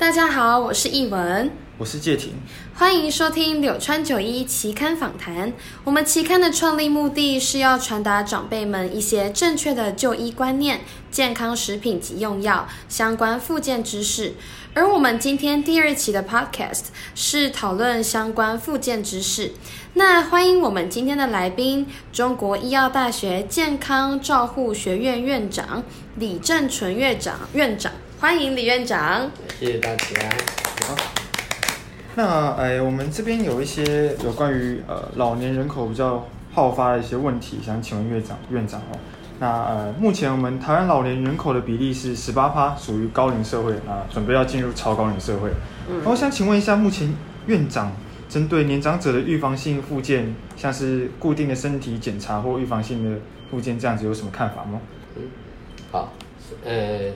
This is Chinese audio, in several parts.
大家好，我是艺文，我是介婷，欢迎收听柳川九一期刊访谈。我们期刊的创立目的是要传达长辈们一些正确的就医观念、健康食品及用药相关附件知识。而我们今天第二期的 Podcast 是讨论相关附件知识。那欢迎我们今天的来宾，中国医药大学健康照护学院院长李正淳院长院长。欢迎李院长，谢谢大家。好，那哎，我们这边有一些有关于呃老年人口比较好发的一些问题，想请问院长院长哦。那呃，目前我们台湾老年人口的比例是十八趴，属于高龄社会啊，准备要进入超高龄社会。嗯，我想请问一下，目前院长针对年长者的预防性复健，像是固定的身体检查或预防性的复健，这样子有什么看法吗？嗯，好，呃。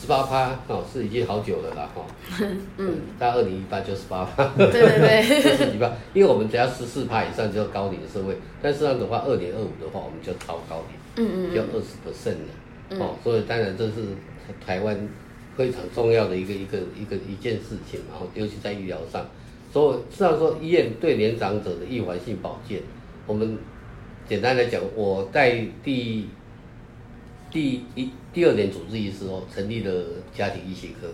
十八趴哦，是已经好久了啦哈。嗯，在二零一八就十八趴。对对对。十四趴，因为我们只要十四趴以上就高龄社会，但是这样的话，二点二五的话，我们就超高龄。嗯嗯。就二十 percent 了。哦，所以当然这是台湾非常重要的一个一个一个一件事情嘛，尤其在医疗上。所以实际上说，医院对年长者的预防性保健，我们简单来讲，我在第。第一、第二年主治医师哦，成立了家庭医学科。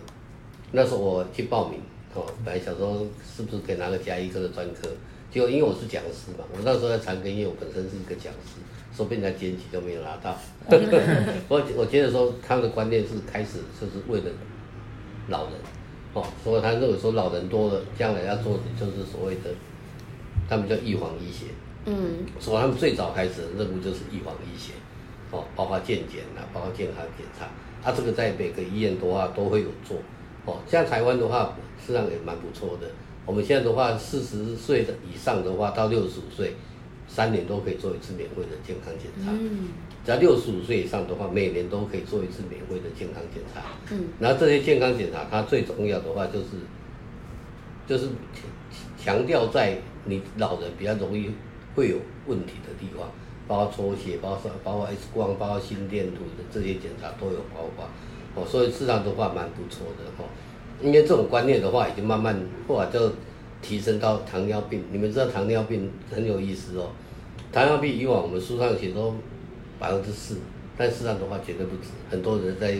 那时候我去报名哦，本来想说是不是可以拿个家医科的专科，结果因为我是讲师嘛，我那时候在长庚医院，我本身是一个讲师，说被人家检举都没有拿到。我我觉得说他们的观念是开始就是为了老人哦，所以他认为说老人多了，将来要做的就是所谓的他们叫预防医学。嗯，所以他们最早开始的任务就是预防医学。哦，包括健检啊，包括健康检查，它、啊、这个在每个医院的话都会有做。哦，像台湾的话，实际上也蛮不错的。我们现在的话，四十岁的以上的话，到六十五岁，三年都可以做一次免费的健康检查。嗯。只要六十五岁以上的话，每年都可以做一次免费的健康检查。嗯。然后这些健康检查，它最重要的话就是，就是强调在你老人比较容易会有问题的地方。包括抽血，包括包括 X 光，包括心电图的这些检查都有包括，哦，所以市场的话蛮不错的哈。因为这种观念的话，已经慢慢后来就提升到糖尿病。你们知道糖尿病很有意思哦，糖尿病以往我们书上写说百分之四，但事实上的话绝对不止，很多人在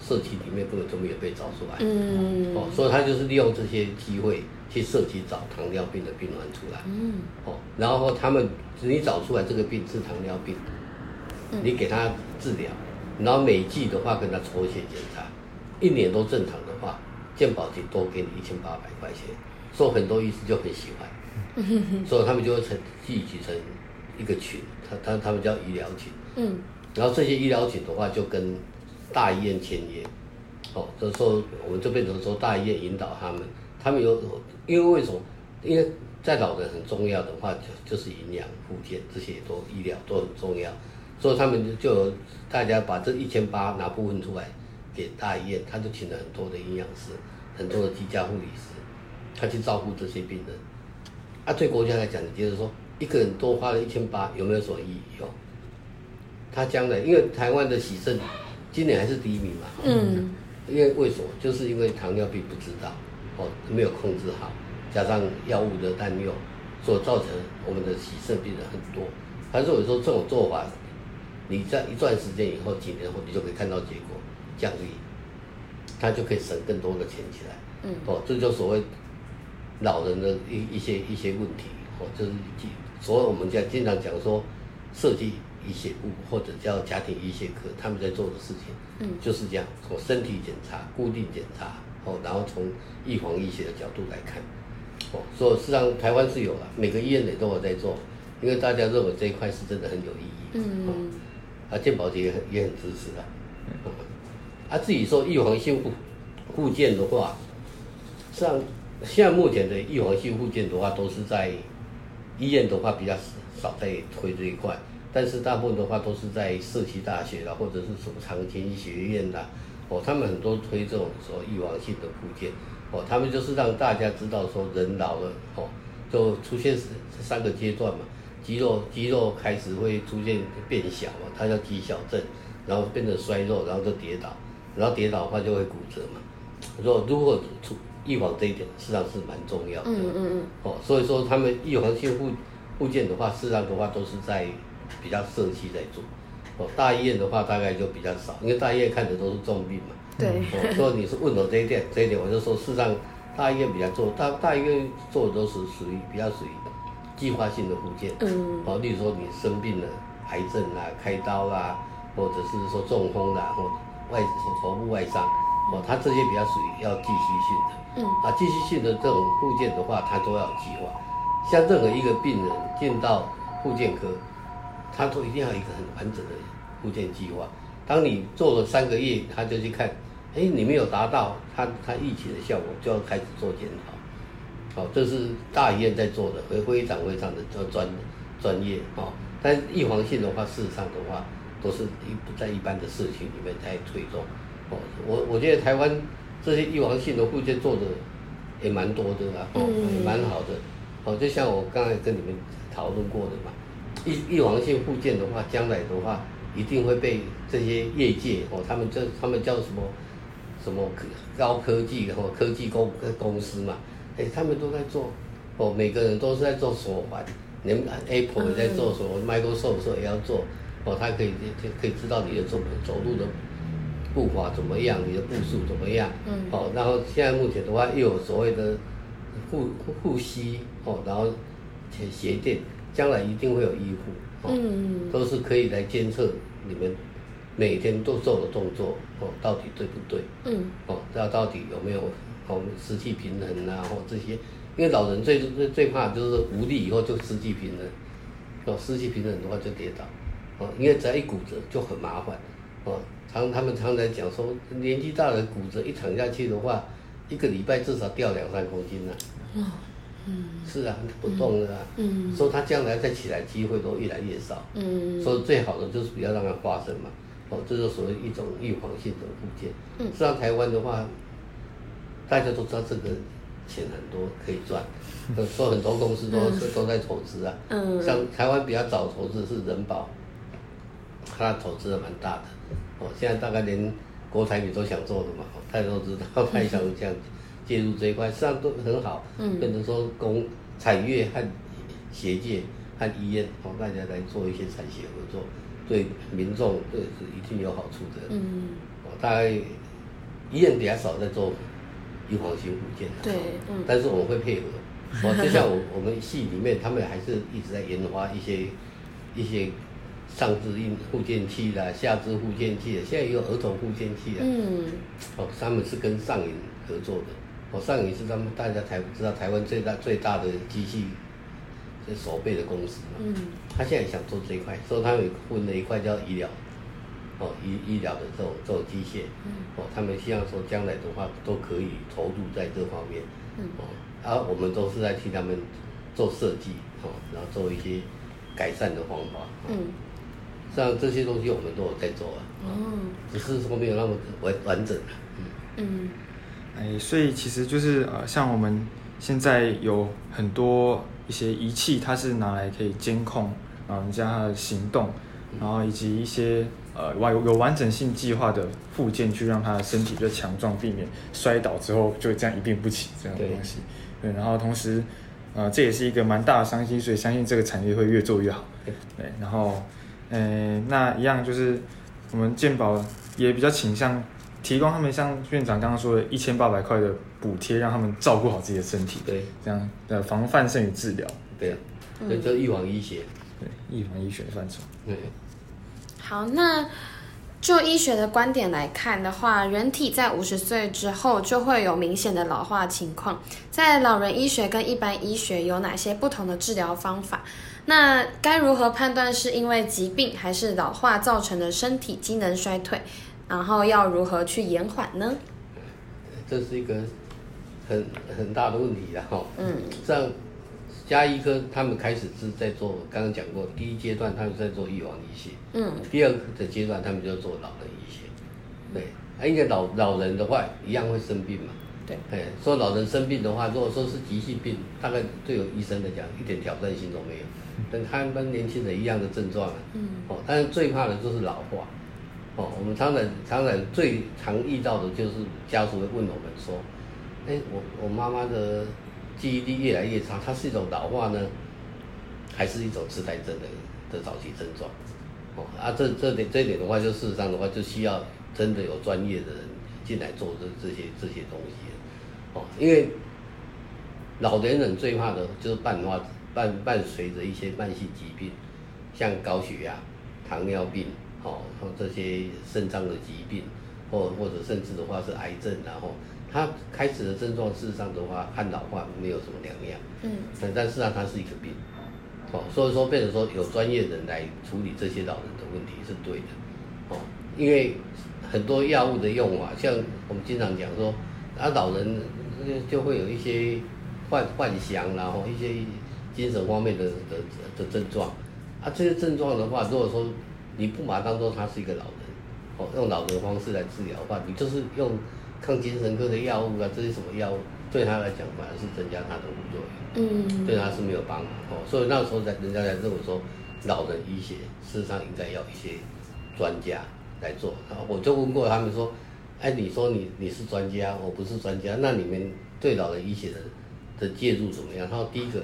社区里面根本就没有被找出来。嗯。哦，所以他就是利用这些机会。去社区找糖尿病的病人出来，嗯，哦，然后他们你找出来这个病是糖尿病，嗯，你给他治疗，然后每季的话跟他抽血检查，一年都正常的话，健保局多给你一千八百块钱，所以很多医师就很喜欢，嗯，所以他们就会成聚集成一个群，他他他们叫医疗群，嗯，然后这些医疗群的话就跟大医院签约，哦，这时候我们就变成说大医院引导他们。他们有，因为为什么？因为在老人很重要的话，就就是营养、护健这些都医疗都很重要，所以他们就大家把这一千八拿部分出来给大医院，他就请了很多的营养师、很多的居家护理师，他去照顾这些病人。啊，对国家来讲，你觉得说一个人多花了一千八，有没有什么意义？有。他将来因为台湾的喜盛今年还是第一名嘛，嗯，因为为什么？就是因为糖尿病不知道。哦，没有控制好，加上药物的滥用，所造成我们的洗肾病人很多。他说有时候这种做法，你在一段时间以后，几年后，你就可以看到结果降低，他就可以省更多的钱起来。嗯，哦，这就所谓老人的一一些一些问题。哦，就是所以我们讲经常讲说，设计医学部或者叫家庭医学科，他们在做的事情，嗯，就是这样，从身体检查、固定检查。哦，然后从预防医学的角度来看，哦，所以实际上台湾是有了，每个医院也都有在做，因为大家认为这一块是真的很有意义。嗯，哦、啊，健保局也很也很支持的。嗯，啊，至于说预防性复复健的话，实际上现在目前的预防性复健的话，都是在医院的话比较少在推这一块，但是大部分的话都是在社区大学啦，或者是什么长青学院啦。哦，他们很多推这种说预防性的复健，哦，他们就是让大家知道说人老了，哦，就出现三个阶段嘛，肌肉肌肉开始会出现变小嘛，它叫肌小症，然后变得衰弱，然后就跌倒，然后跌倒的话就会骨折嘛，说如果出预防这一点，实际上是蛮重要的。嗯嗯嗯。哦，所以说他们预防性复复健的话，事实际上的话都是在比较社区在做。哦，大医院的话大概就比较少，因为大医院看的都是重病嘛。对。哦，所以你是问我这一点，这一点我就说，事实上大医院比较做，大大医院做的都是属于比较属于计划性的复健。嗯。哦，例如说你生病了，癌症啊，开刀啦、啊，或者是说中风啦、啊，或外头部外伤。哦，它这些比较属于要继续性的，嗯，啊，继续性的这种复健的话，它都要有计划。像任何一个病人进到复健科，他都一定要一个很完整的复健计划。当你做了三个月，他就去看，哎，你没有达到他他预期的效果，就要开始做检讨。好，这是大医院在做的，会非常非常的专专业哦。但预防性的话，事实上的话，都是一不在一般的社区里面在推动。哦，我我觉得台湾这些预防性的复健做的也蛮多的啦，哦，也蛮好的。哦，就像我刚才跟你们讨论过的嘛，预预防性复健的话，将来的话一定会被这些业界哦，他们这他们叫什么什么高科技或科技公公司嘛，哎，他们都在做，哦，每个人都是在做手环，连 Apple 也在做什么，Microsoft 也要做，哦，他可以就可以知道你的走走路的。步伐怎么样？你的步数怎么样？嗯，哦，然后现在目前的话又有所谓的护护膝哦，然后鞋鞋垫，将来一定会有医护，哦、嗯，都是可以来监测你们每天都做的动作哦，到底对不对？嗯，哦，知道到底有没有哦失去平衡啊，或这些，因为老人最最最怕就是无力以后就失去平衡，哦，失去平衡的话就跌倒，哦，因为只要一骨折就很麻烦，哦。常他们常在讲说，年纪大的骨折一躺下去的话，一个礼拜至少掉两三公斤呢、啊。哦，嗯，是啊，不动了啊。嗯，所以他将来再起来机会都越来越少。嗯，所以最好的就是不要让它发生嘛。哦，这就是属于一种预防性的物件。嗯，实际上台湾的话，大家都知道这个钱很多可以赚，说很多公司都是、嗯、都在投资啊。嗯，像台湾比较早投资是人保，他投资的蛮大的。哦，现在大概连国台你都想做的嘛，大家都知道，他也想这样介入这一块，实际上都很好。嗯，变成说工产业和学界和医院，哦，大家来做一些产学合作，对民众对是一定有好处的。嗯，哦，大概医院比较少在做预防性复健，对，嗯，但是我们会配合。哦，就像我我们系里面，他们还是一直在研发一些一些。上肢硬护健器啦，下肢复健器，现在也有儿童复健器啦。嗯。哦，他们是跟上影合作的。哦，上一次他们大家台知道台湾最大最大的机器，这手背的公司嘛。嗯。他现在想做这一块，所以他们分了一块叫医疗，哦医医疗的这种这种机械。嗯。哦，他们希望说将来的话都可以投入在这方面。嗯。哦，而、啊、我们都是在替他们做设计，哦，然后做一些改善的方法。嗯。像这些东西我们都有在做啊，哦，只是说没有那么完完整，嗯嗯，哎，所以其实就是呃，像我们现在有很多一些仪器，它是拿来可以监控啊人家他的行动，然后以及一些呃完有有完整性计划的附件，去让他的身体比较强壮，避免摔倒之后就这样一病不起这样的东西。对，对，然后同时呃这也是一个蛮大的商机，所以相信这个产业会越做越好。对，然后。诶，那一样就是我们健保也比较倾向提供他们像院长刚刚说的一千八百块的补贴，让他们照顾好自己的身体。对，这样的防范胜于治疗。对啊，这叫预防医学。对，预防医学的范畴。对。好，那就医学的观点来看的话，人体在五十岁之后就会有明显的老化情况。在老人医学跟一般医学有哪些不同的治疗方法？那该如何判断是因为疾病还是老化造成的身体机能衰退？然后要如何去延缓呢？这是一个很很大的问题了哈。嗯。像家医科他们开始是在做，刚刚讲过，第一阶段他们在做预防医学。嗯。第二个阶段他们就做老人医学。对。啊，因为老老人的话一样会生病嘛。对。哎，说老人生病的话，如果说是急性病，大概对有医生来讲一点挑战性都没有。但他们年轻人一样的症状啊，嗯，哦，但是最怕的就是老化，哦，我们常常常常最常遇到的就是家属会问我们说，哎，我我妈妈的记忆力越来越差，它是一种老化呢，还是一种痴呆症的的早期症状？哦，啊，这这点这点的话，就事实上的话，就需要真的有专业的人进来做这这些这些东西。哦，因为老年人最怕的就是伴发伴伴随着一些慢性疾病，像高血压、糖尿病，哦，这些肾脏的疾病，或或者甚至的话是癌症，然后他开始的症状，事实上的话和老化没有什么两样。嗯，但但是啊，它是一个病。哦，所以说变成说有专业人来处理这些老人的问题是对的。哦，因为很多药物的用法，像我们经常讲说，啊，老人就会有一些幻幻想，然后一些精神方面的的的症状。啊，这些症状的话，如果说你不把它当做他是一个老人，哦，用老人的方式来治疗的话，你就是用抗精神科的药物啊，这些什么药物，对他来讲反而是增加他的副作用。嗯，对他是没有帮助哦，所以那时候在人家在认为说，老人医学事实上应该要一些专家来做。然后我就问过他们说，哎，你说你你是专家，我不是专家，那你们对老人医学的的介入怎么样？他说第一个，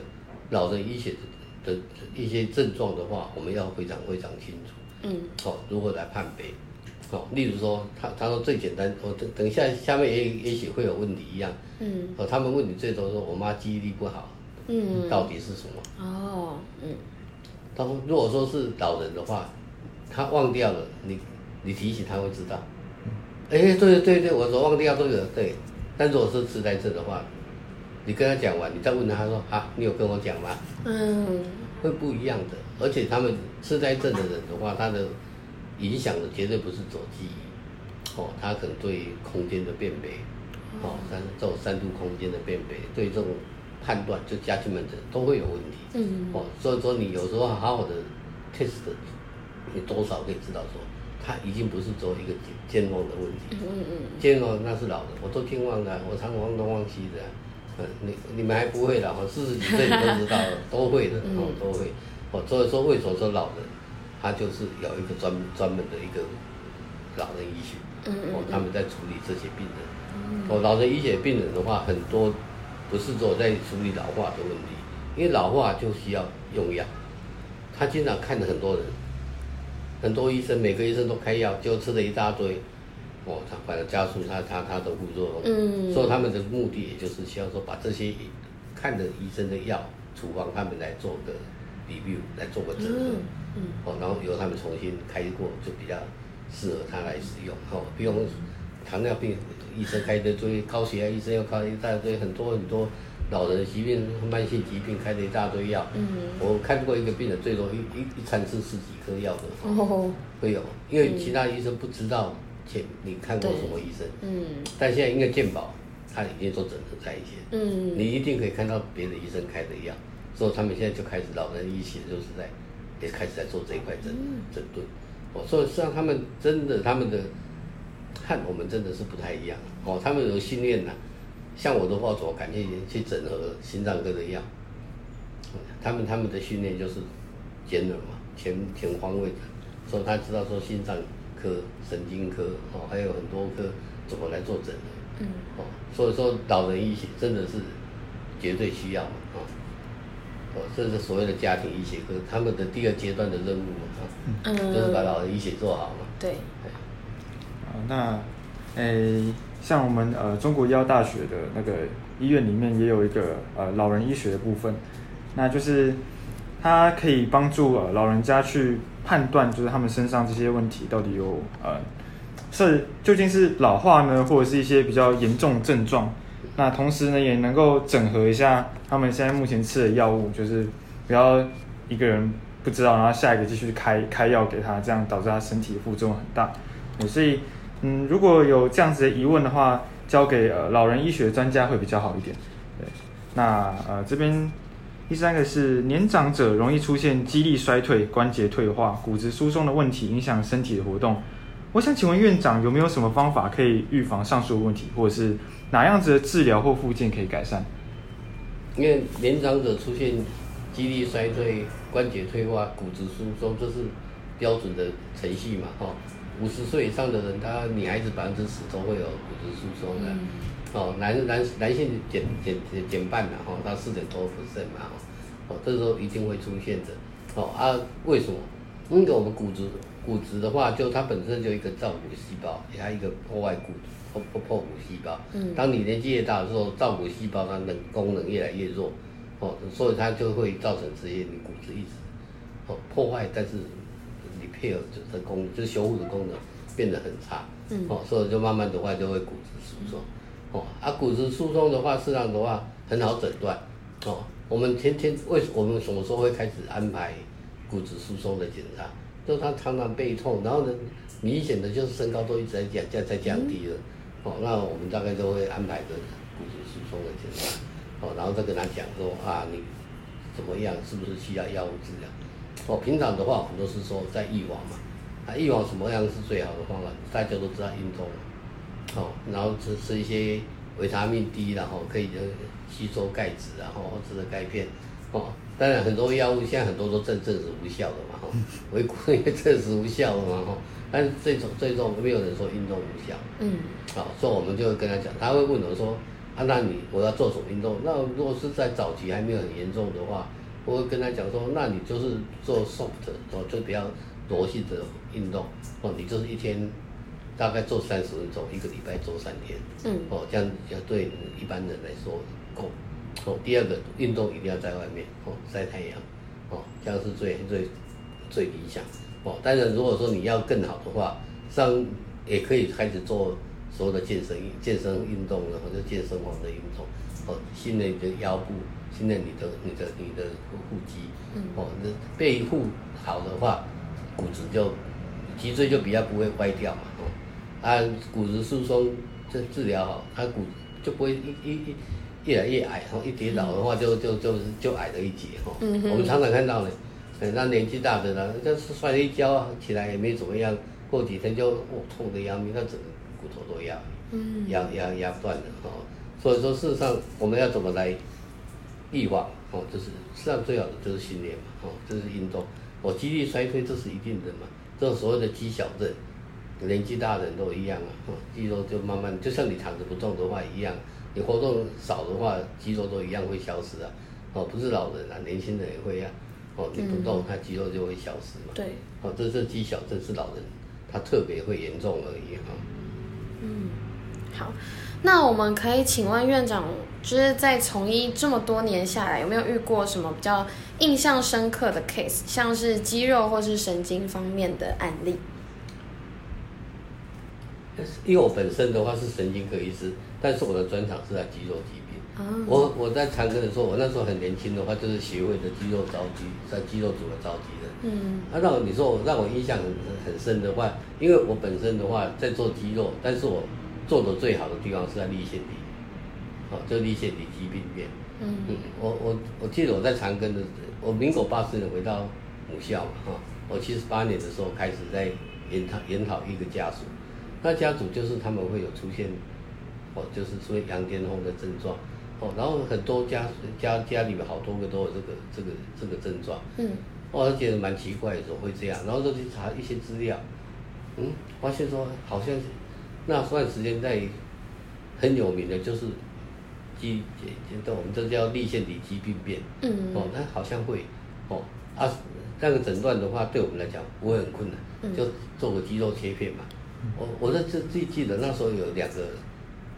老人医学的的一些症状的话，我们要非常非常清楚。嗯，哦，如何来判别？哦，例如说他他说最简单，我等等一下下面也也许会有问题一样。嗯，哦，他们问你最多说我妈记忆力不好。嗯，到底是什么？哦，嗯，他说，如果说是老人的话，他忘掉了，你你提醒他会知道。哎、欸，对对对，我说忘掉这个，对。但如果是痴呆症的话，你跟他讲完，你再问他，他说啊，你有跟我讲吗？嗯，会不一样的。而且他们痴呆症的人的话，他的影响的绝对不是走记忆，哦，他可能对空间的辨别，哦，三这种三度空间的辨别，对这种。判断就家庭们的都会有问题，嗯，哦，所以说你有时候好好的 test，你多少可以知道说，他已经不是做一个健忘的问题，嗯嗯，健忘那是老的，我都健忘了，我常常忘东忘西的，嗯，你你们还不会了，哦，四十几岁你都知道了，都会的，哦，都会，哦，所以说为什么说老人，他就是有一个专专门的一个老人医学，嗯，哦，他们在处理这些病人，哦，老人医学病人的话很多。不是说在处理老化的问题，因为老化就需要用药。他经常看了很多人，很多医生，每个医生都开药，就吃了一大堆。哦，他反而加速他他他的副作用。嗯。所以他们的目的也就是希望说，把这些看的医生的药处方，他们来做个 review，来做个整合。嗯。哦，然后由他们重新开过，就比较适合他来使用。哦，不用糖尿病。医生开的一堆，高血压医生要开一大堆，很多很多老人疾病、慢性疾病开的一大堆药。嗯，我看过一个病人，最多一一一餐吃十几颗药的。哦，会有，因为其他医生不知道前你看过什么医生。嗯，但现在因为健保，他已经做整合在一起。嗯，你一定可以看到别的医生开的药，所以他们现在就开始老人医学就是在也开始在做这一块整整顿。哦，所以实际上他们真的他们的。看我们真的是不太一样哦，他们有训练呐，像我的话，我感觉去整合心脏科的药，他们他们的训练就是 general 嘛，全全方位的，所以他知道说心脏科、神经科哦，还有很多科怎么来做整合，嗯，哦，所以说老人医学真的是绝对需要嘛，哦，这是所谓的家庭医学科，他们的第二阶段的任务嘛，嗯，就是把老人医学做好嘛，对。那，诶、欸，像我们呃中国医药大学的那个医院里面也有一个呃老人医学的部分，那就是它可以帮助呃老人家去判断，就是他们身上这些问题到底有呃是究竟是老化呢，或者是一些比较严重症状。那同时呢，也能够整合一下他们现在目前吃的药物，就是不要一个人不知道，然后下一个继续开开药给他，这样导致他身体的副作用很大。所以。嗯，如果有这样子的疑问的话，交给呃老人医学专家会比较好一点。对，那呃这边第三个是年长者容易出现肌力衰退、关节退化、骨质疏松的问题，影响身体的活动。我想请问院长有没有什么方法可以预防上述的问题，或者是哪样子的治疗或复健可以改善？因为年长者出现肌力衰退、关节退化、骨质疏松，这是标准的程序嘛，哈。五十岁以上的人，他女孩子百分之十都会有骨质疏松的，嗯、哦，男男男性减减减减半了哈，他四点多 percent 嘛，哦，这时候一定会出现的，哦啊，为什么？因为我们骨质骨质的话，就它本身就一个造血细胞，也还有一个破坏骨破破破骨细胞。嗯，当你年纪越大的时候，造骨细胞它的功能越来越弱，哦，所以它就会造成这些你骨质一直哦破坏，但是。repair 的功，就是修复的功能变得很差，嗯，哦，所以就慢慢的话就会骨质疏松，哦，啊，骨质疏松的话，实际上的话很好诊断，哦，我们天天为我们什么时候会开始安排骨质疏松的检查？就他常常背痛，然后呢，明显的就是身高都一直在降，在在降低了，哦，那我们大概都会安排个骨质疏松的检查，哦，然后再跟他讲说啊，你怎么样，是不是需要药物治疗？哦，平常的话，我们都是说在预防嘛，啊，预防什么样是最好的方法？大家都知道运动，哦，然后吃吃一些维他命 D，然后可以吸收钙质，然后吃的钙片，哦，当然很多药物现在很多都证证实无效的嘛，哈，维骨也证实无效的嘛，哈，但是这种这种没有人说运动无效，嗯，好，所以我们就会跟他讲，他会问我说，啊，那你我要做什么运动？那如果是在早期还没有很严重的话。我会跟他讲说，那你就是做 soft 哦，就比较柔性的运动哦，你就是一天大概做三十分钟，一个礼拜做三天，嗯，哦，这样要对一般人来说够。哦，第二个运动一定要在外面哦，晒太阳，哦，这样是最最最理想。哦，当然如果说你要更好的话，上也可以开始做所有的健身健身运动，然后就健身房的运动，哦，训练你的腰部。训练你的、你的、你的腹肌，嗯、哦，那背护好的话，骨质就脊椎就比较不会歪掉嘛，哦，啊，骨质疏松这治疗好，它骨就不会一、一、一越来越矮，然后一跌倒的话就就就就矮了一截，哈、哦。嗯、哼我们常常看到呢，那年纪大的呢，就是摔了一跤啊起来也没怎么样，过几天就哦痛得要命，那整个骨头都压，嗯，压压压断了，哦，所以说事实上我们要怎么来？预防哦，就是实际上最好的就是训练嘛，哦，这是运动，我，肌力衰退这是一定的嘛，这种所谓的肌小症，年纪大的人都一样啊，哦，肌肉就慢慢就像你躺着不动的话一样，你活动少的话，肌肉都一样会消失啊，哦，不是老人啊，年轻人也会啊，哦，你不动，他肌肉就会消失嘛，对，哦，这是肌小症是老人他特别会严重而已哈，嗯，好。那我们可以请问院长，就是在从医这么多年下来，有没有遇过什么比较印象深刻的 case，像是肌肉或是神经方面的案例？因为我本身的话是神经科医师，但是我的专长是在肌肉疾病。啊、我我在长庚的时候，我那时候很年轻的话，就是协会的肌肉召集，在肌肉组的召集的。嗯。啊，让我你说我让我印象很很深的话，因为我本身的话在做肌肉，但是我。做的最好的地方是在立腺体，好，就立腺体疾病变。嗯嗯，我我我记得我在长庚的，我民国八四年回到母校嘛，哈，我七十八年的时候开始在研讨研讨一个家属，那家属就是他们会有出现，哦，就是所谓羊癫疯的症状，哦，然后很多家家家里面好多个都有这个这个这个症状，嗯，我觉得蛮奇怪，怎么会这样？然后就去查一些资料，嗯，发现说好像。那段时间在很有名的，就是肌，我们这叫立腺体肌病变。嗯。哦，那好像会，哦啊，那个诊断的话，对我们来讲不会很困难，嗯、就做个肌肉切片嘛。嗯、我我在这最记得那时候有两个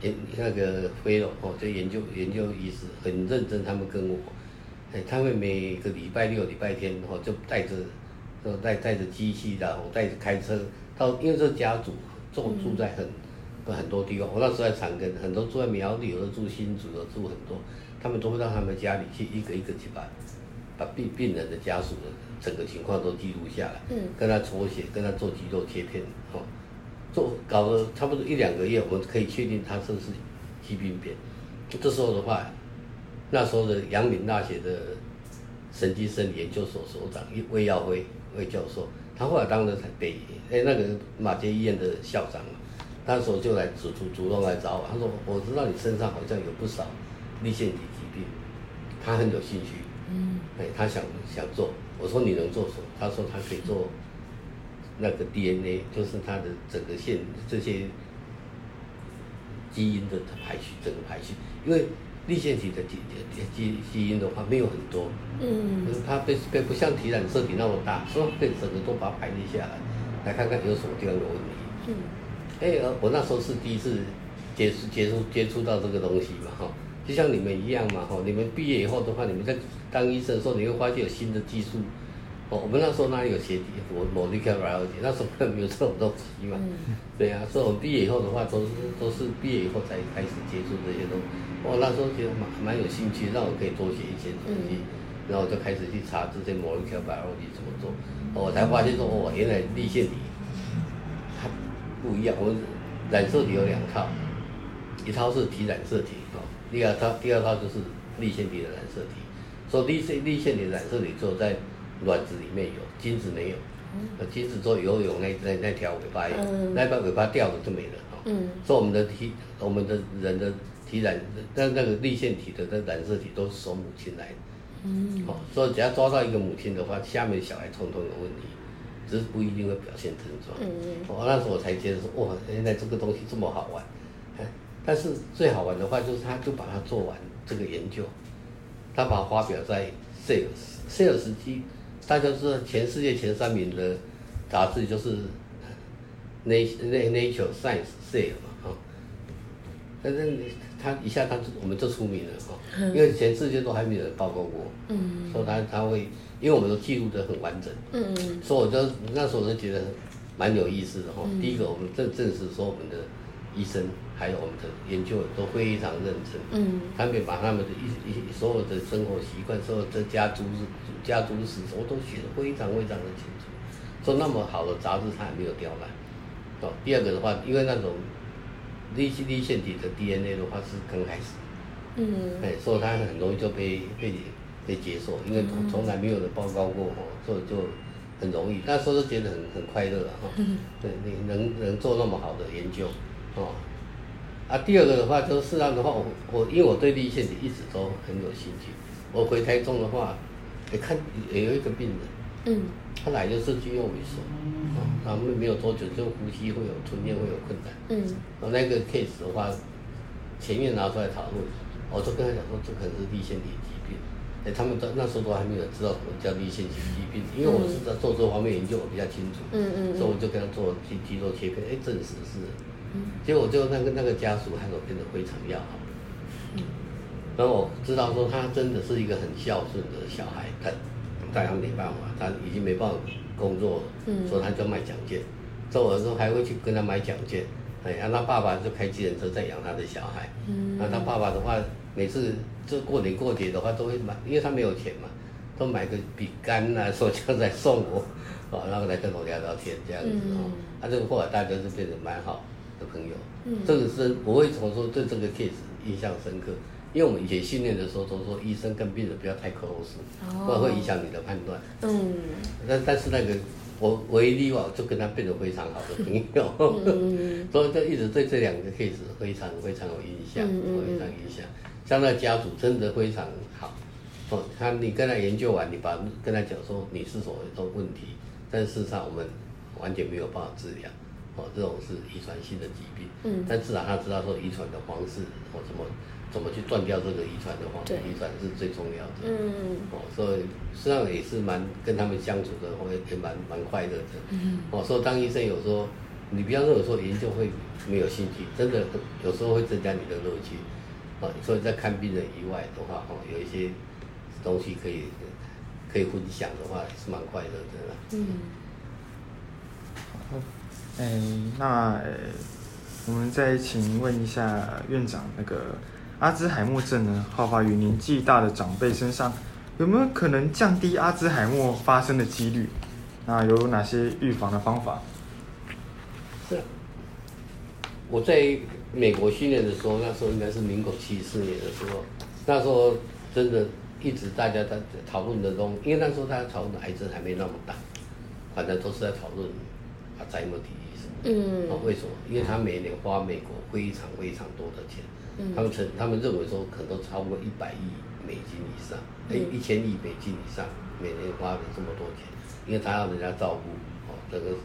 研那个 fellow 哦，就研究研究医师很认真，他们跟我，哎，他们每个礼拜六、礼拜天哦，就带着，就带带着机器的，我带着开车到，因为这家族。住住在很很多地方，我那时候在长庚，很多住在苗栗，有的住新竹，有的住很多，他们都会到他们家里去，一个一个去把把病病人的家属的整个情况都记录下来，嗯，跟他抽血，跟他做肌肉切片，哦，做搞了差不多一两个月，我们可以确定他是不是疾病变。这时候的话，那时候的阳明大学的神经生理研究所所长魏耀辉魏教授。他后来当了北哎那个马偕医院的校长嘛，那时候就来主主主动来找我，他说我知道你身上好像有不少立腺体疾病，他很有兴趣，嗯，哎他想想做，我说你能做什么？他说他可以做那个 DNA，就是它的整个线这些基因的排序，整个排序，因为粒线体的基基基因的话没有很多，嗯，它被被不像体染色体那么大，所以被整个都把它排列下来，来看看有什么地方有问题。嗯，哎，我那时候是第一次接触接触接触到这个东西嘛，哈，就像你们一样嘛，哈，你们毕业以后的话，你们在当医生的时候，你会发现有新的技术。哦，我们那时候哪里有鞋底，我 molecular biology，那时候根本没有这种东西嘛。嗯、对啊，所以我们毕业以后的话，都是都是毕业以后才开始接触这些东西。我、哦、那时候觉得蛮蛮有兴趣，让我可以多学一些东西，嗯、然后就开始去查这些 molecular biology 怎么做。哦，我才发现说，哦，原来立线体它不一样。我染色体有两套，一套是体染色体，哦，第二套第二套就是立线体的染色体。所以粒线立线体染色体只有在卵子里面有，精子没有。那，精子做游泳那那那条尾巴有，嗯、那条尾巴掉了就没了哈。嗯，所以我们的体，我们的人的体染，但那个立腺体的那染色体都是从母亲来的。嗯，哦，所以只要抓到一个母亲的话，下面小孩通通有问题，只是不一定会表现症状。嗯嗯。我那时候我才觉得说，哇，原来这个东西这么好玩。但是最好玩的话就是他就把它做完这个研究，他把它发表在 Sales，Sales 机。大家知道全世界前三名的杂志就是《Nature》《Nature Science》Sale 嘛，哈。但是他一下他我们就出名了哈，因为全世界都还没有人报告过，嗯，说他他会，因为我们都记录的很完整，嗯，所以我就那时候我就觉得蛮有意思的哈。第一个我们证证实说我们的医生。还有我们的研究都非常认真，嗯，他们把他们的一一所有的生活习惯、所有的家族史、家族史，我都写得非常非常的清楚。说那么好的杂志，它还没有雕烂。哦，第二个的话，因为那种粒粒线体的 DNA 的话是刚开始，嗯，哎，所以它很容易就被被被接受，因为从从来没有人报告过哦，所以就很容易。那时候就觉得很很快乐哈，对，你能能做那么好的研究，哦。啊，第二个的话，就是事实上的话，我我因为我对粒线体一直都很有兴趣。我回台中的话，也看也有一个病人，嗯，他来就是肌肉萎缩，啊，然后没有多久就呼吸会有吞咽会有困难，嗯，然后那个 case 的话，前面拿出来讨论，我就跟他讲说，这可能是立腺体疾病，哎，他们都那时候都还没有知道什么叫立腺体疾病，因为我是在做这方面研究，我比较清楚，嗯嗯，所以我就跟他做肌肌肉切片，哎，证实是。结果就那个那个家属还有变得非常要好，然后我知道说他真的是一个很孝顺的小孩，他但他没办法，他已经没办法工作了，所以他就卖奖券，所以我说还会去跟他买奖券，哎，让他爸爸就开计程车在养他的小孩，那他爸爸的话每次就过年过节的话都会买，因为他没有钱嘛，都买个饼干啊、手枪来送我，哦，然后来跟我聊聊天这样子哦，他这个后来大家就变得蛮好。的朋友，嗯，这个是我为什么说对这个 case 印象深刻？因为我们以前训练的时候都说，医生跟病人不要太 close，不然会影响你的判断。嗯，但但是那个我唯一例外，就跟他变得非常好的朋友，嗯、所以就一直对这两个 case 非常非常有印象，嗯、非常印象。像那家属真的非常好，哦，他你跟他研究完，你把跟他讲说你是否有问题，但事实上我们完全没有办法治疗。哦，这种是遗传性的疾病，嗯，但至少他知道说遗传的方式，或什么怎么去断掉这个遗传的话，遗传是最重要的，嗯，哦，所以实际上也是蛮跟他们相处的，我也蛮蛮快乐的，嗯，哦，所以当医生有时候，你不要说有时候研究会没有兴趣，真的有时候会增加你的乐趣，哦，所以在看病人以外的话，哦，有一些东西可以可以分享的话，也是蛮快乐的，嗯。哎，那哎，我们再请问一下院长，那个阿兹海默症呢，好发于年纪大的长辈身上，有没有可能降低阿兹海默发生的几率？那有哪些预防的方法？是，我在美国训练的时候，那时候应该是民国七四年的时候，那时候真的一直大家在讨论的中，因为那时候大家讨论的癌症还没那么大，反正都是在讨论阿兹海默体。嗯，为什么？因为他每年花美国非常非常多的钱，嗯、他们成他们认为说可能都超过一百亿美金以上，哎、嗯，一千亿美金以上，每年花了这么多钱，因为他要人家照顾，哦，这个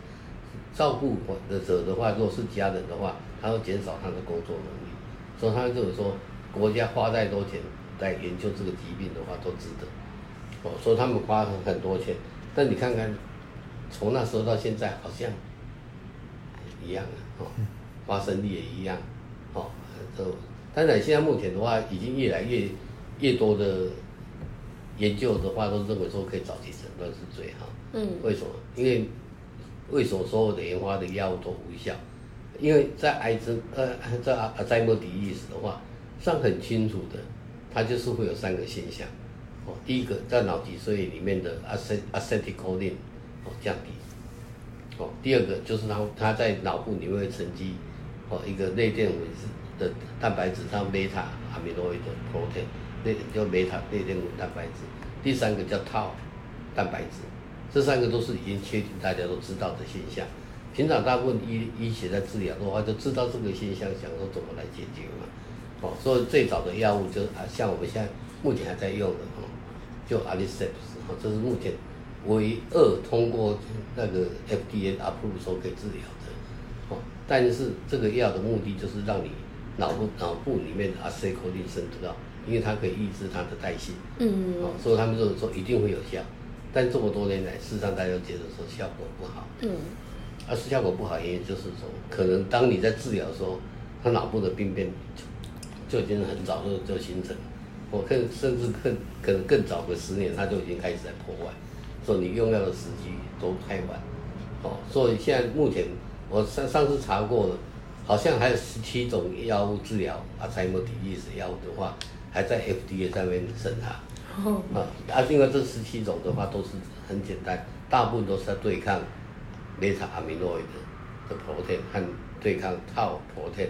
照顾的者的话，如果是家人的话，他会减少他的工作能力。所以他认为说，国家花再多钱来研究这个疾病的话，都值得。哦，所以他们花很多钱，但你看看，从那时候到现在，好像一样啊，哦，发生率也一样，哦，都当然现在目前的话，已经越来越越多的研究的话，都认为说可以早期诊断是最好。嗯，为什么？因为为什么所有的研发的药物都无效？因为在癌症呃，在阿阿兹莫迪意识的话，上很清楚的，它就是会有三个现象。哦，第一个在脑脊髓里面的阿塞阿塞蒂科林哦降低。哦，第二个就是它它在脑部里面会沉积哦一个类淀粉的蛋白质，叫贝塔阿米洛伊的 protein，那叫贝塔内淀粉蛋白质。第三个叫 tau 蛋白质，这三个都是已经确定大家都知道的现象。平常大部分医医学在治疗的话，就知道这个现象，想说怎么来解决嘛。哦，所以最早的药物就是啊，像我们现在目前还在用的哈，就 Aricept 哈，这是目前唯二通过那个 FDA approve 说可以治疗的。哦，但是这个药的目的就是让你脑部脑部里面的 acetylcholine 生得到，因为它可以抑制它的代谢。嗯。哦，所以他们就是说一定会有效，但这么多年来，事实上大家都觉得说效果不好。嗯。而是效果不好，原因就是说，可能当你在治疗的时候，他脑部的病变就就已经很早就就形成，我更甚至更可能更早个十年，他就已经开始在破坏，所以你用药的时机都太晚，哦，所以现在目前我上上次查过了，好像还有十七种药物治疗阿兹海默体意识药物的话，还在 FDA 上面审查，啊，啊，另外这十七种的话都是很简单，大部分都是在对抗。雷塔阿米诺伊的 protein 和对抗 tau protein，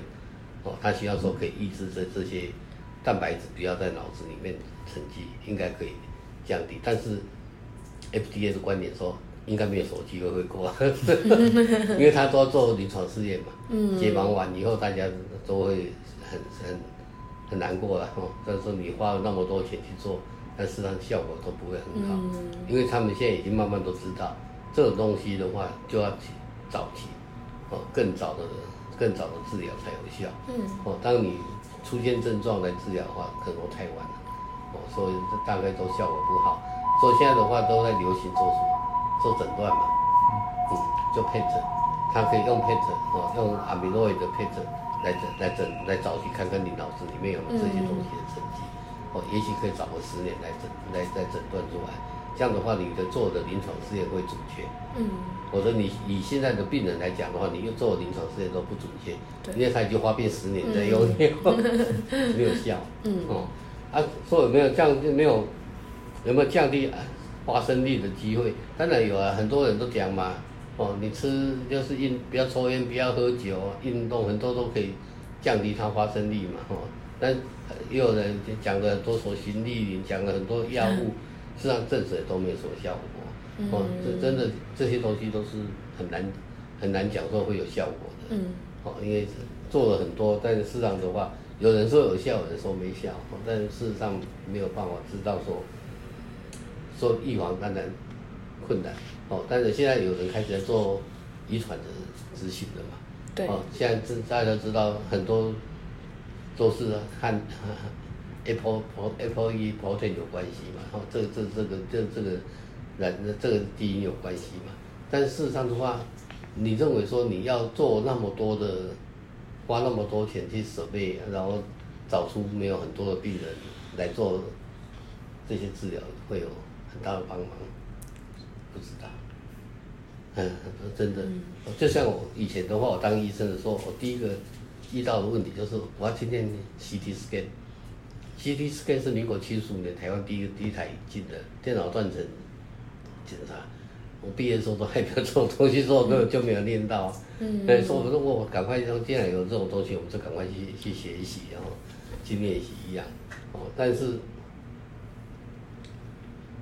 哦，他需要说可以抑制这这些蛋白质不要在脑子里面沉积，应该可以降低。但是 FDA 的观点说，应该没有什么机会会过，因为他都要做临床试验嘛。嗯。解盲完以后，大家都会很很很难过了哦。但是你花了那么多钱去做，但事实上效果都不会很好，嗯、因为他们现在已经慢慢都知道。这种东西的话，就要早期，哦，更早的、更早的治疗才有效。嗯。哦，当你出现症状来治疗的话，可能太晚了。哦，所以这大概都效果不好。所以现在的话，都在流行做什么？做诊断嘛。嗯。做 PET，它可以用 PET，哦，用阿米诺伊的 PET 来诊、来诊、来找去看看你脑子里面有没有这些东西的沉积。哦，也许可以找个十年来诊、来再诊断出来。这样的话，你的做的临床试验会准确。嗯。我说你以现在的病人来讲的话，你又做的临床试验都不准确，对因为他已经花遍十年在用，嗯、没有效。嗯。哦，啊，说有没有这样就没有，有没有降低发生率的机会？当然有啊，很多人都讲嘛。哦，你吃就是运，不要抽烟，不要喝酒，运动很多都可以降低它发生率嘛。哦，但也有人讲了很多说循利宁，讲了很多药物。嗯实际上证实也都没有什么效果，嗯、哦，这真的这些东西都是很难很难讲说会有效果的，嗯，哦，因为做了很多，但是事实上的话，有人说有效，有人说没效，哦，但是事实上没有办法知道说说预防当然困难，哦，但是现在有人开始在做遗传的咨询了嘛，对，哦，现在知大家知道很多都是和。Apple Apple E protein 有关系嘛？哦，这这这个这这个人这个基因有关系嘛？但事实上的话，你认为说你要做那么多的，花那么多钱去设备，然后找出没有很多的病人来做这些治疗，会有很大的帮忙？不知道。嗯，真的，就像我以前的话，我当医生的时候，我第一个遇到的问题就是我要去练 CT scan。CT scan 是民国七十五年台湾第一第一台引进的电脑断层检查。我毕业的时候都还没有这种东西，说根本就没有练到。嗯。所以说我说我赶快说，既然有这种东西，我们就赶快去去学习，然后去练习一样。哦，但是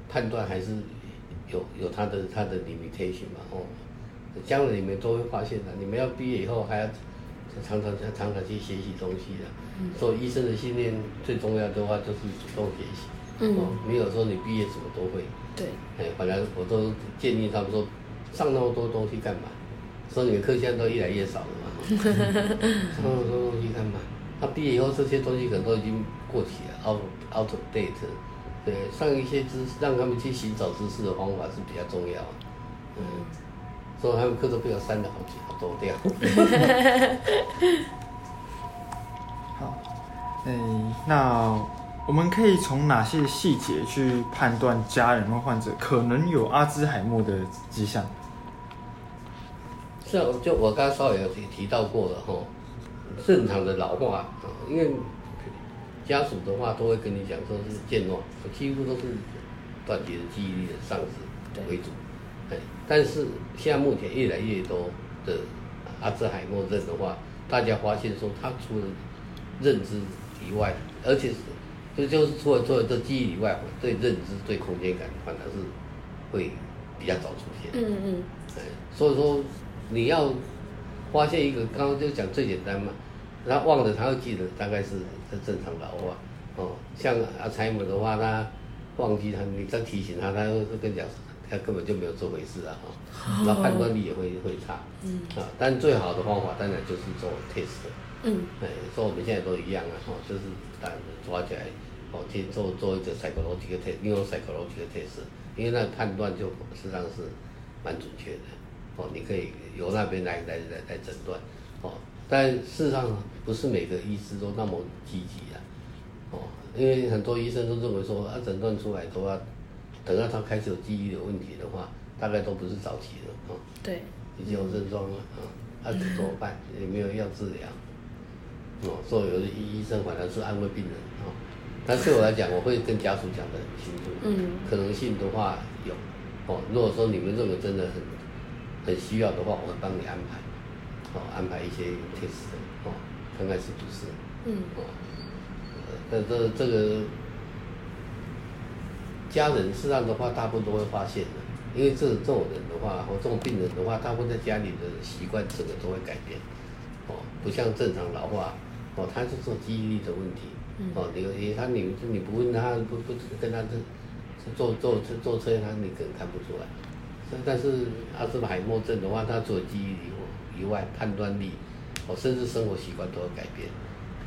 判断还是有有它的它的 limitation 嘛。哦，将来你们都会发现的，你们要毕业以后还要。常常常常去学习东西的，做、嗯、医生的训练最重要的话就是主动学习。嗯，没有说你毕业什么都会。对。哎，本来我都建议他们说，上那么多东西干嘛？所以你们课现在都越来越少了嘛。上那么多东西干嘛，他毕业以后这些东西可能都已经过期了，out out of date。对，上一些知识，让他们去寻找知识的方法是比较重要。嗯，所以他们课都被我删了好几好多掉。好，哎，那我们可以从哪些细节去判断家人或患者可能有阿兹海默的迹象？像就我刚刚稍微有提提到过了哈，正常的老化啊，因为家属的话都会跟你讲说是健忘，几乎都是断绝的记忆力的丧失为主，哎，但是现在目前越来越多的阿兹海默症的话，大家发现说他除了认知以外，而且是就就是除了除了这记忆以外，对认知对空间感反而是会比较早出现，嗯嗯，哎，所以说。你要发现一个，刚刚就讲最简单嘛，他忘了他会记得，大概是是正常老化哦。像阿财姆的话，他忘记他，你再提醒他，他会跟你讲，他根本就没有这回事啊哈。然后判断力也会会差，嗯啊，但最好的方法当然就是做 test，嗯，哎，说我们现在都一样啊，哈，就是把抓起来，哦，去做做一个 psychological test，用 psychological test，因为那个判断就实际上是蛮准确的。哦，你可以由那边来来来来诊断，哦，但事实上不是每个医师都那么积极啊，哦，因为很多医生都认为说，啊，诊断出来的话，等到他开始有记忆的问题的话，大概都不是早期的，哦，对，已经有症状了，啊，那怎么办？也没有药治疗，哦，所以有的医医生反而是安慰病人，哦，但对我来讲，我会跟家属讲得很清楚，嗯，可能性的话有，哦，如果说你们认为真的很。很需要的话，我会帮你安排，哦，安排一些 test，哦，看看是不是，嗯，哦，呃，这这个家人事实上的话，大部分都会发现的，因为这这种人的话，或这种病人的话，大部分在家里的习惯整个都会改变，哦，不像正常老化，哦，他是做记忆力的问题，哦，你你他你你不问他不不跟他这坐坐坐车，他你可能看不出来。但是阿兹海默症的话，他除了记忆力以外，判断力，哦，甚至生活习惯都会改变。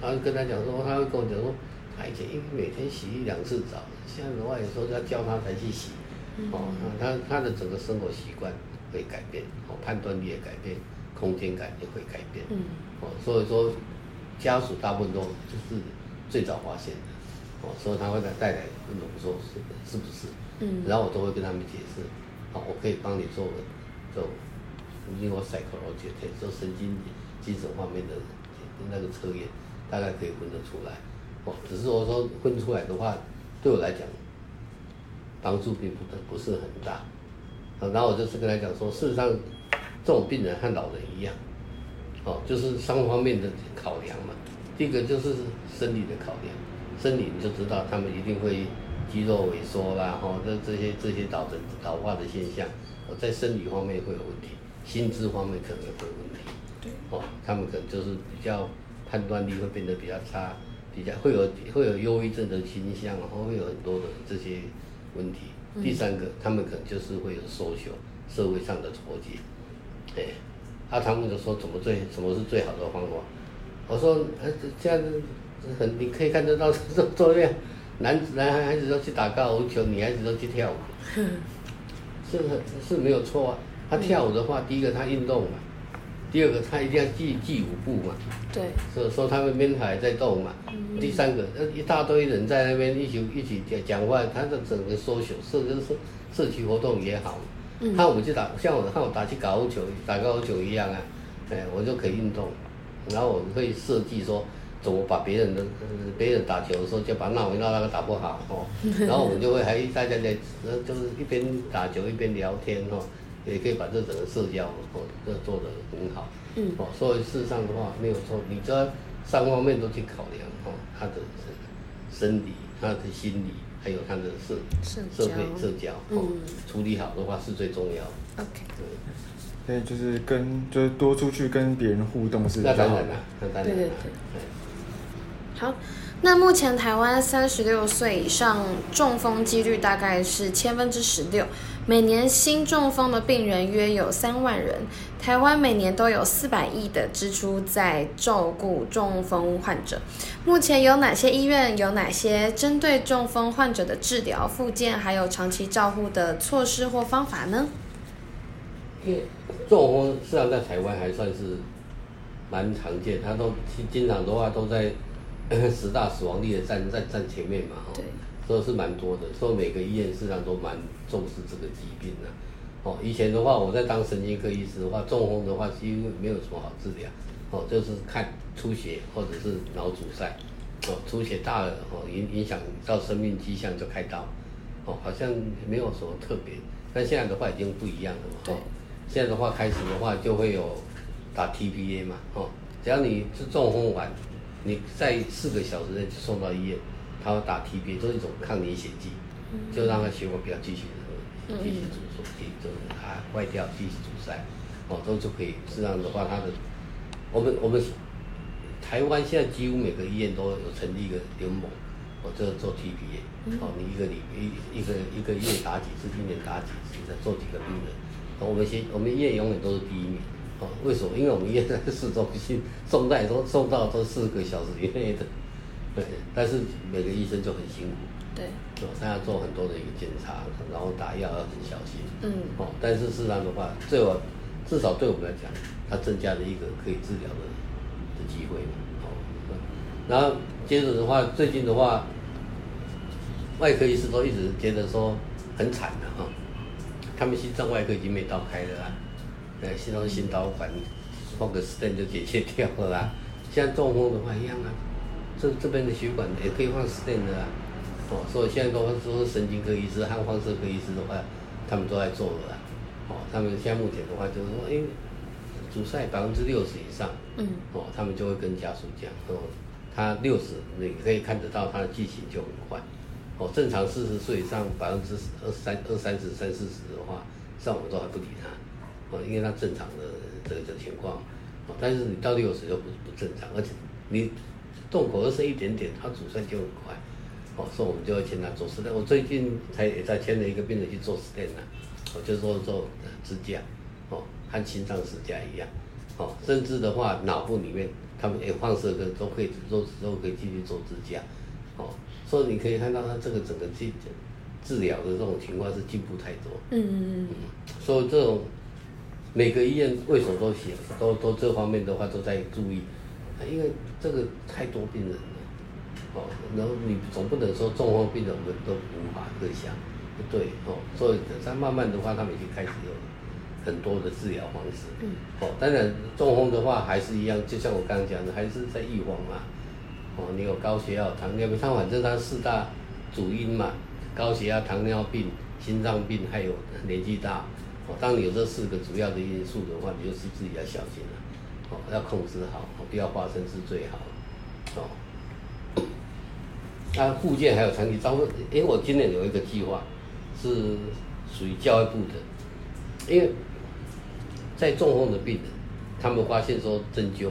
然后跟他讲说，他会跟我讲说，他以前因为每天洗一两次澡，现在的话有时候要叫他才去洗。哦，他他的整个生活习惯会改变，哦，判断力也改变，空间感也会改变。嗯。哦，所以说家属大部分都就是最早发现的，哦，所以他会来带来问我说是是不是？嗯。然后我都会跟他们解释。好，我可以帮你做个做，因为我 psychology 做神经精神方面的那个测验，大概可以分得出来。哦，只是我说分出来的话，对我来讲帮助并不不是很大。然后我就是跟他讲说，事实上这种病人和老人一样，哦，就是三方面的考量嘛。第一个就是生理的考量，生理你就知道他们一定会。肌肉萎缩啦，吼，这这些这些导致老化的现象，在生理方面会有问题，心智方面可能会有问题。对，哦，他们可能就是比较判断力会变得比较差，比较会有会有忧郁症的倾向，然后会有很多的这些问题。嗯、第三个，他们可能就是会有 social 社会上的脱节。哎，阿他们就说怎么最什么是最好的方法？我说，哎，这样子很你可以看得到这这样。男男孩孩子都去打高尔夫球，女孩子都去跳舞，是很是没有错啊。他跳舞的话，第一个他运动嘛，第二个他一定要记记舞步嘛。对。所以说他们边还在动嘛。第三个，一大堆人在那边一起一起讲讲话，他的整个 social 社就是社社区活动也好。嗯。看我们去打，像我看我打去高尔夫球，打高尔夫球一样啊，哎，我就可以运动，然后我会设计说。怎么把别人的别人打球的时候就把那围绕那个打不好哦，然后我们就会还大家在就是一边打球一边聊天哦，也可以把这整个社交做得很好，嗯哦，所以事实上的话没有错，你只要三方面都去考量哦，他的生理、他的心理，还有他的社社会社交哦，处理好的话是最重要的。OK。对，就是跟就是多出去跟别人互动是。那当然了，那当然了。对对对。好，那目前台湾三十六岁以上中风几率大概是千分之十六，每年新中风的病人约有三万人。台湾每年都有四百亿的支出在照顾中风患者。目前有哪些医院有哪些针对中风患者的治疗、复健还有长期照护的措施或方法呢？中风实际上在台湾还算是蛮常见，他都经常的话都在。十大死亡率的站在站前面嘛，哈，都是蛮多的，所以每个医院实际上都蛮重视这个疾病的。哦，以前的话，我在当神经科医师的话，中风的话几乎没有什么好治疗，哦，就是看出血或者是脑阻塞，哦，出血大了，哦，影影响到生命迹象就开刀，哦，好像没有什么特别。但现在的话已经不一样了嘛，哦，现在的话开始的话就会有打 TPA 嘛，哦，只要你是中风完。你在四个小时内就送到医院，他会打 TPA，都是一种抗凝血剂，就让他血管不要继续的继续阻塞，就是它坏掉继续阻塞，哦，都就可以。这样的话，他的我们我们台湾现在几乎每个医院都有成立一个联盟，哦，这个做 TPA，哦，你一个礼一一个一个月打几次，一年打几次，再做几个病人，我们先我们医院永远都是第一名。为什么？因为我们医院在市中心，送带都送到都四个小时以内的，对。但是每个医生就很辛苦，对，他要做很多的一个检查，然后打药要很小心，嗯，哦。但是事实上的话，最好至少对我们来讲，它增加了一个可以治疗的的机会嘛，哦。然后接着的话，最近的话，外科医师都一直觉得说很惨的哈，他们心脏外科已经没刀开了啦。对，心脏心导管放个 stent 就解决掉了啦。像中风的话一样啊，这这边的血管也可以放 stent 的啊。哦，所以现在都说神经科医师和放射科医师的话，他们都在做了啦。哦，他们现在目前的话就是说，哎，阻塞百分之六十以上，嗯，哦，他们就会跟家属讲，哦，他六十你可以看得到他的记性就很快。哦，正常四十岁以上百分之二三二三十三四十的话，像我们都还不理他。因为他正常的这个情况，但是你到六十就不不正常，而且你动口又是一点点，他阻塞就很快，哦，所以我们就要请他做 stent。我最近才也在牵了一个病人去做 stent 呢，我就说做支架，哦，和心脏支架一样，哦，甚至的话脑部里面他们也放射科都可以都都可以继续做支架，哦，所以你可以看到他这个整个治治疗的这种情况是进步太多，嗯嗯嗯，所以这种。每个医院为什么都写，都都这方面的话都在注意，因为这个太多病人了，哦，然后你总不能说中风病人我们都无法克想，不对，哦，所以在慢慢的话，他们已经开始有很多的治疗方式，嗯，哦，当然中风的话还是一样，就像我刚刚讲的，还是在预防嘛，哦，你有高血压、糖尿病，它反正它四大主因嘛，高血压、糖尿病、心脏病，还有年纪大。哦，当你有这四个主要的因素的话，你就是自己要小心了，哦，要控制好，不要发生是最好，哦。那 附件还有长期照顾，因为我今年有一个计划，是属于教育部的，因为在中风的病人，他们发现说针灸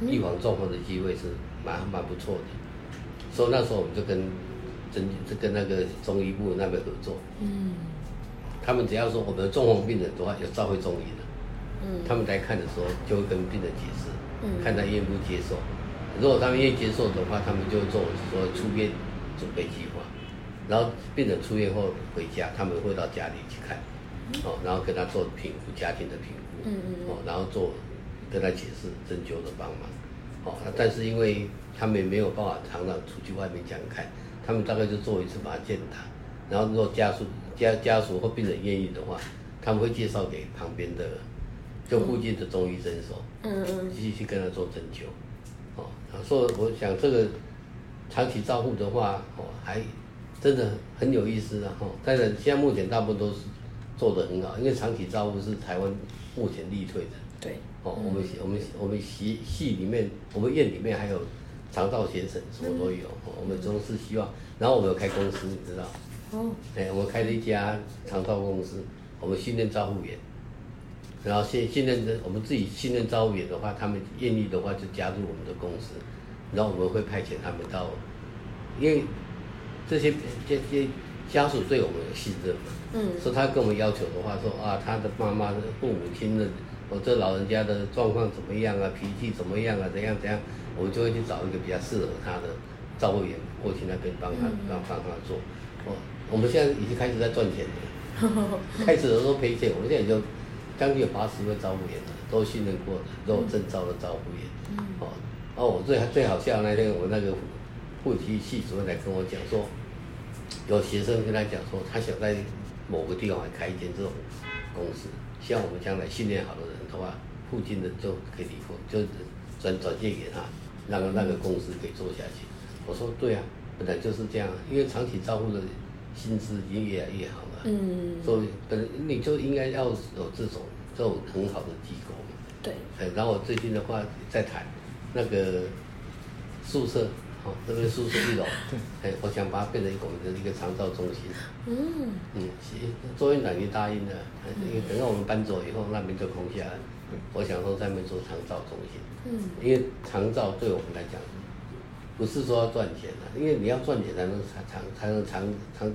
预防中风的机会是蛮蛮不错的，所以那时候我们就跟针就跟那个中医部那边合作，嗯。他们只要说我们的中风病人的话有照会中医的，嗯，他们来看的时候就会跟病人解释，嗯，看他愿不接受。如果他们愿意接受的话，他们就做说出院准备计划。然后病人出院后回家，他们会到家里去看，哦，然后跟他做评估，家庭的评估，嗯嗯，哦，然后做跟他解释针灸的帮忙，哦，但是因为他们没有办法常常出去外面这样看，他们大概就做一次把他健达，然后如果家属。家家属或病人愿意的话，他们会介绍给旁边的，就附近的中医诊所，嗯嗯，继续去跟他做针灸，哦，所以我想这个长期照护的话，哦，还真的很有意思啊，哈。当然，现在目前大部分都是做的很好，因为长期照护是台湾目前力推的，对，哦，我们我们我们系系里面，我们院里面还有长照协诊，什么都有，我们都是希望，然后我们有开公司，你知道。哦，哎，我们开了一家长照公司，我们训练照护员，然后现训练的我们自己训练照护员的话，他们愿意的话就加入我们的公司，然后我们会派遣他们到因为这些这些家属对我们有信任嘛，嗯，所以他跟我们要求的话说啊，他的妈妈的父母亲的，我这老人家的状况怎么样啊，脾气怎么样啊，怎样怎样，我们就会去找一个比较适合他的照顾员过去那边帮他帮帮他做。哦，我们现在已经开始在赚钱了，开始的时候赔钱，我们现在就将近有八十位照顾员了，都信任过的，都有证照的照顾员。哦，哦，我最最好笑那天，我那个户籍系主任来跟我讲说，有学生跟他讲说，他想在某个地方开一间这种公司，希望我们将来训练好的人的话，附近的就可以离婚，就转转借给他，让那个公司可以做下去。我说对啊，本来就是这样，因为长期照顾的薪资已经越来越好了，嗯，所以本你就应该要有这种这种很好的机构。对，然后我最近的话在谈那个宿舍，哦，这边宿舍一楼，对，哎，我想把它变成一个一个长照中心。嗯嗯，周院长已经答应了，因为等到我们搬走以后，那边就空下来。我想说在那边做长照中心。嗯，因为长照对我们来讲，不是说要赚钱的，因为你要赚钱才能长长才能长长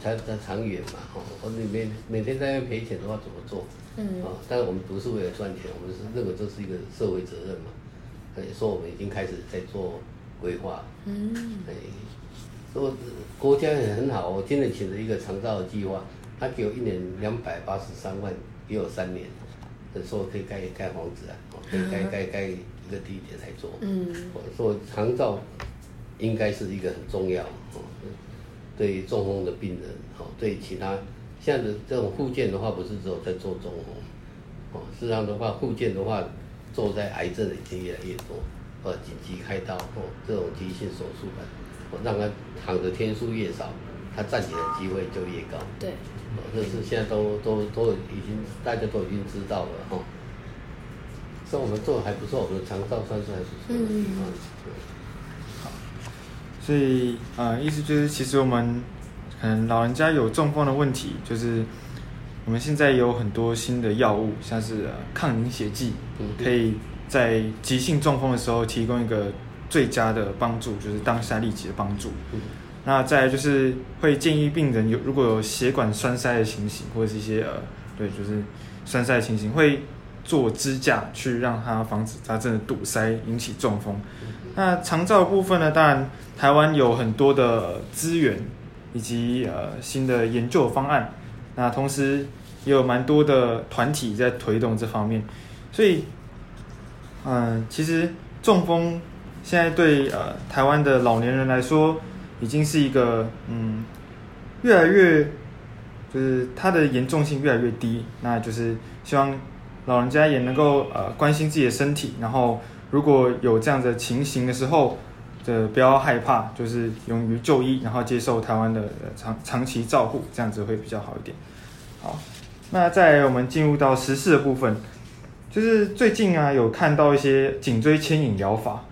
才才长远嘛，哦，我你每每天在那边赔钱的话怎么做？嗯，啊，但是我们不是为了赚钱，我们是认为这是一个社会责任嘛。所以说我们已经开始在做规划。嗯，哎，说国家也很好，我今年请了一个长照的计划，他给我一年两百八十三万，给我三年，说可以盖盖房子啊，可以盖盖盖一个地点来做。嗯，我说长照应该是一个很重要，哦，对于中风的病人，哦，对其他。现在的这种复健的话，不是只有在做中风，哦，事实上的话，复健的话，做在癌症已经越来越多，呃，紧急开刀，哦，这种急性手术的，哦，让他躺的天数越少，他站起来的机会就越高。对，哦，这是现在都都都已经大家都已经知道了，哈，哦。所以我们做的还不错，我们的肠道算是还不错。嗯嗯嗯。好，所以啊，呃，意思就是其实我们。嗯，老人家有中风的问题，就是我们现在有很多新的药物，像是抗凝血剂，可以在急性中风的时候提供一个最佳的帮助，就是当下立即的帮助。那再来就是会建议病人有如果有血管栓塞的情形，或者是一些呃，对，就是栓塞的情形，会做支架去让它防止它真的堵塞引起中风。那长照部分呢，当然台湾有很多的资源。以及呃新的研究方案，那同时也有蛮多的团体在推动这方面，所以嗯、其实中风现在对呃台湾的老年人来说，已经是一个嗯越来越就是它的严重性越来越低，那就是希望老人家也能够呃关心自己的身体，然后如果有这样的情形的时候。这不要害怕，就是勇于就医，然后接受台湾的长长期照护，这样子会比较好一点。好，那再来我们进入到时事的部分，就是最近啊有看到一些颈椎牵引疗法，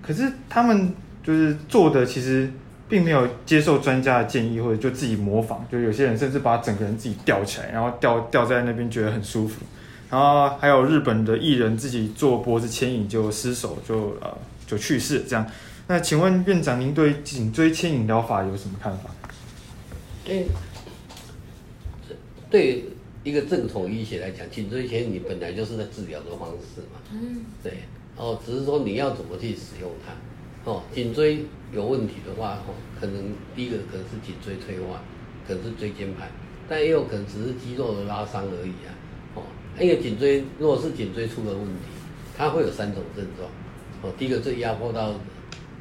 可是他们就是做的其实并没有接受专家的建议，或者就自己模仿，就有些人甚至把整个人自己吊起来，然后吊吊在那边觉得很舒服，然后还有日本的艺人自己做脖子牵引就失手就呃就去世这样。那请问院长，您对颈椎牵引疗法有什么看法？对，对一个正统医学来讲，颈椎牵引本来就是在治疗的方式嘛。嗯。对。哦，只是说你要怎么去使用它。哦，颈椎有问题的话，哦，可能第一个可能是颈椎退化，可能是椎间盘，但也有可能只是肌肉的拉伤而已啊。哦，因为颈椎如果是颈椎出了问题，它会有三种症状。哦，第一个最压迫到。